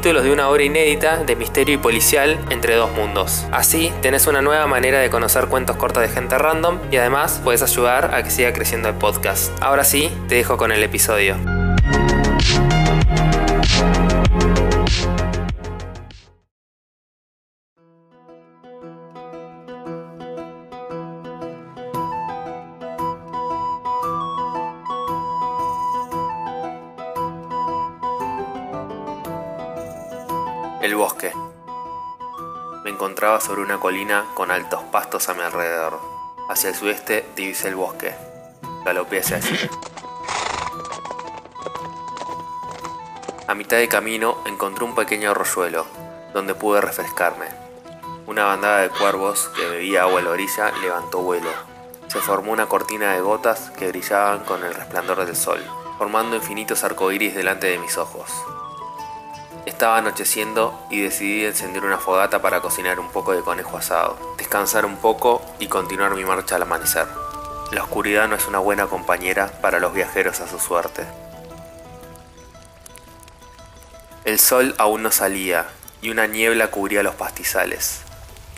de una obra inédita de misterio y policial entre dos mundos. Así tenés una nueva manera de conocer cuentos cortos de gente random y además puedes ayudar a que siga creciendo el podcast. Ahora sí, te dejo con el episodio. El bosque. Me encontraba sobre una colina con altos pastos a mi alrededor. Hacia el sudeste divisé el bosque. Galopé hacia allí. A mitad de camino encontré un pequeño arroyuelo, donde pude refrescarme. Una bandada de cuervos que bebía agua a la orilla levantó vuelo. Se formó una cortina de gotas que brillaban con el resplandor del sol, formando infinitos arcoíris delante de mis ojos. Estaba anocheciendo y decidí encender una fogata para cocinar un poco de conejo asado, descansar un poco y continuar mi marcha al amanecer. La oscuridad no es una buena compañera para los viajeros a su suerte. El sol aún no salía y una niebla cubría los pastizales.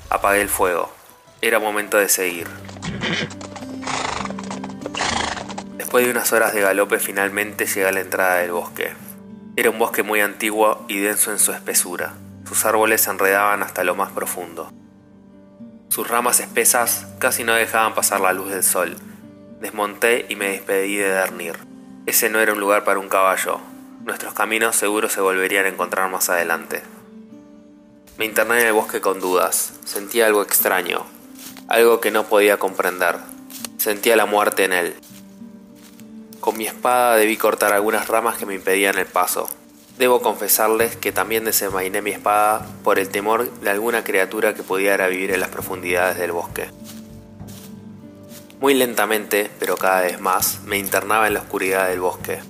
Apagué el fuego. Era momento de seguir. Después de unas horas de galope finalmente llegué a la entrada del bosque. Era un bosque muy antiguo y denso en su espesura. Sus árboles se enredaban hasta lo más profundo. Sus ramas espesas casi no dejaban pasar la luz del sol. Desmonté y me despedí de Dernir. Ese no era un lugar para un caballo. Nuestros caminos seguro se volverían a encontrar más adelante. Me interné en el bosque con dudas. Sentía algo extraño, algo que no podía comprender. Sentía la muerte en él. Con mi espada debí cortar algunas ramas que me impedían el paso. Debo confesarles que también desenvainé mi espada por el temor de alguna criatura que pudiera vivir en las profundidades del bosque. Muy lentamente, pero cada vez más, me internaba en la oscuridad del bosque.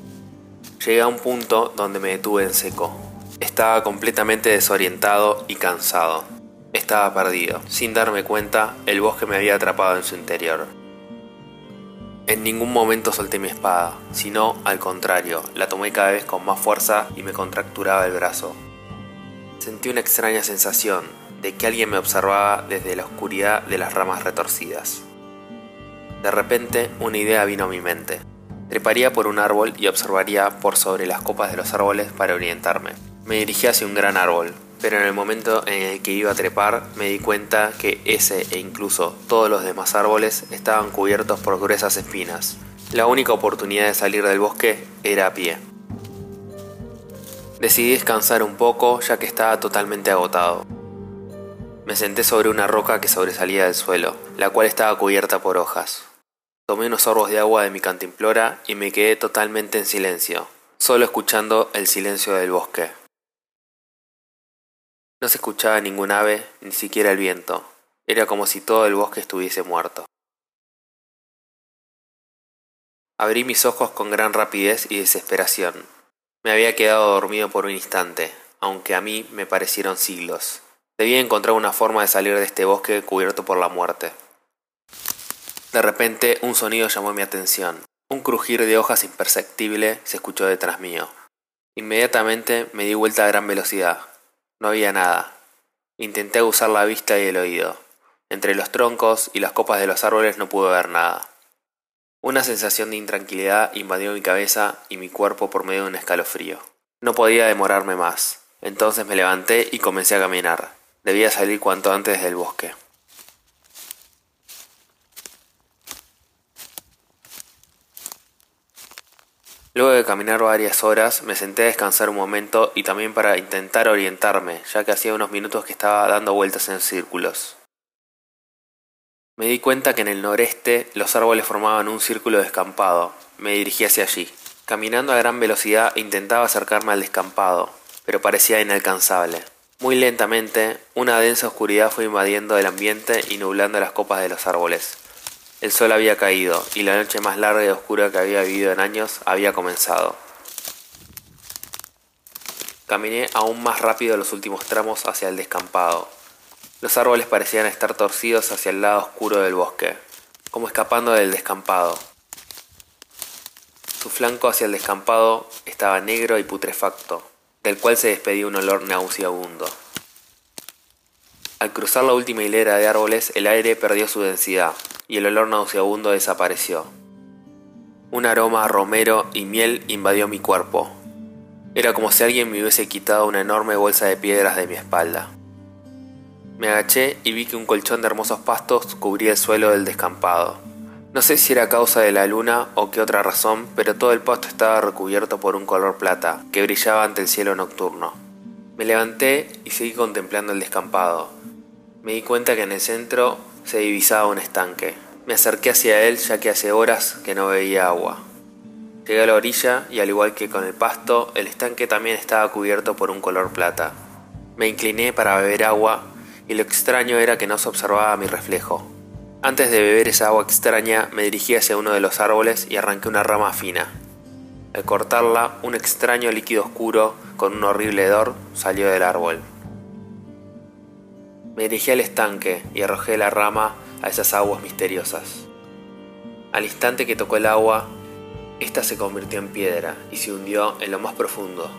Llegué a un punto donde me detuve en seco. Estaba completamente desorientado y cansado. Estaba perdido. Sin darme cuenta, el bosque me había atrapado en su interior. En ningún momento solté mi espada, sino al contrario, la tomé cada vez con más fuerza y me contracturaba el brazo. Sentí una extraña sensación de que alguien me observaba desde la oscuridad de las ramas retorcidas. De repente, una idea vino a mi mente. Treparía por un árbol y observaría por sobre las copas de los árboles para orientarme. Me dirigí hacia un gran árbol, pero en el momento en el que iba a trepar me di cuenta que ese e incluso todos los demás árboles estaban cubiertos por gruesas espinas. La única oportunidad de salir del bosque era a pie. Decidí descansar un poco ya que estaba totalmente agotado. Me senté sobre una roca que sobresalía del suelo, la cual estaba cubierta por hojas. Tomé unos sorbos de agua de mi cantimplora y me quedé totalmente en silencio, solo escuchando el silencio del bosque. No se escuchaba ningún ave, ni siquiera el viento. Era como si todo el bosque estuviese muerto. Abrí mis ojos con gran rapidez y desesperación. Me había quedado dormido por un instante, aunque a mí me parecieron siglos. Debía encontrar una forma de salir de este bosque cubierto por la muerte. De repente un sonido llamó mi atención. Un crujir de hojas imperceptible se escuchó detrás mío. Inmediatamente me di vuelta a gran velocidad. No había nada. Intenté usar la vista y el oído. Entre los troncos y las copas de los árboles no pude ver nada. Una sensación de intranquilidad invadió mi cabeza y mi cuerpo por medio de un escalofrío. No podía demorarme más. Entonces me levanté y comencé a caminar. Debía salir cuanto antes del bosque. Luego de caminar varias horas, me senté a descansar un momento y también para intentar orientarme, ya que hacía unos minutos que estaba dando vueltas en círculos. Me di cuenta que en el noreste los árboles formaban un círculo descampado. Me dirigí hacia allí. Caminando a gran velocidad intentaba acercarme al descampado, pero parecía inalcanzable. Muy lentamente, una densa oscuridad fue invadiendo el ambiente y nublando las copas de los árboles. El sol había caído y la noche más larga y oscura que había vivido en años había comenzado. Caminé aún más rápido los últimos tramos hacia el descampado. Los árboles parecían estar torcidos hacia el lado oscuro del bosque, como escapando del descampado. Su flanco hacia el descampado estaba negro y putrefacto, del cual se despedía un olor nauseabundo. Al cruzar la última hilera de árboles, el aire perdió su densidad y el olor nauseabundo desapareció. Un aroma a romero y miel invadió mi cuerpo. Era como si alguien me hubiese quitado una enorme bolsa de piedras de mi espalda. Me agaché y vi que un colchón de hermosos pastos cubría el suelo del descampado. No sé si era causa de la luna o qué otra razón, pero todo el pasto estaba recubierto por un color plata que brillaba ante el cielo nocturno. Me levanté y seguí contemplando el descampado. Me di cuenta que en el centro se divisaba un estanque. Me acerqué hacia él ya que hace horas que no veía agua. Llegué a la orilla y al igual que con el pasto, el estanque también estaba cubierto por un color plata. Me incliné para beber agua y lo extraño era que no se observaba mi reflejo. Antes de beber esa agua extraña, me dirigí hacia uno de los árboles y arranqué una rama fina. Al cortarla, un extraño líquido oscuro con un horrible hedor salió del árbol. Me dirigí al estanque y arrojé la rama a esas aguas misteriosas. Al instante que tocó el agua, ésta se convirtió en piedra y se hundió en lo más profundo.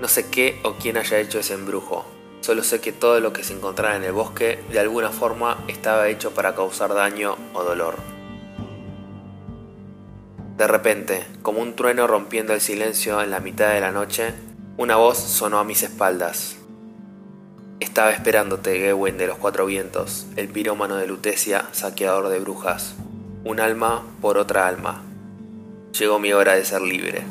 No sé qué o quién haya hecho ese embrujo, Solo sé que todo lo que se encontraba en el bosque de alguna forma estaba hecho para causar daño o dolor. De repente, como un trueno rompiendo el silencio en la mitad de la noche, una voz sonó a mis espaldas. Estaba esperándote, Gewin de los Cuatro Vientos, el pirómano de Lutecia, saqueador de brujas. Un alma por otra alma. Llegó mi hora de ser libre.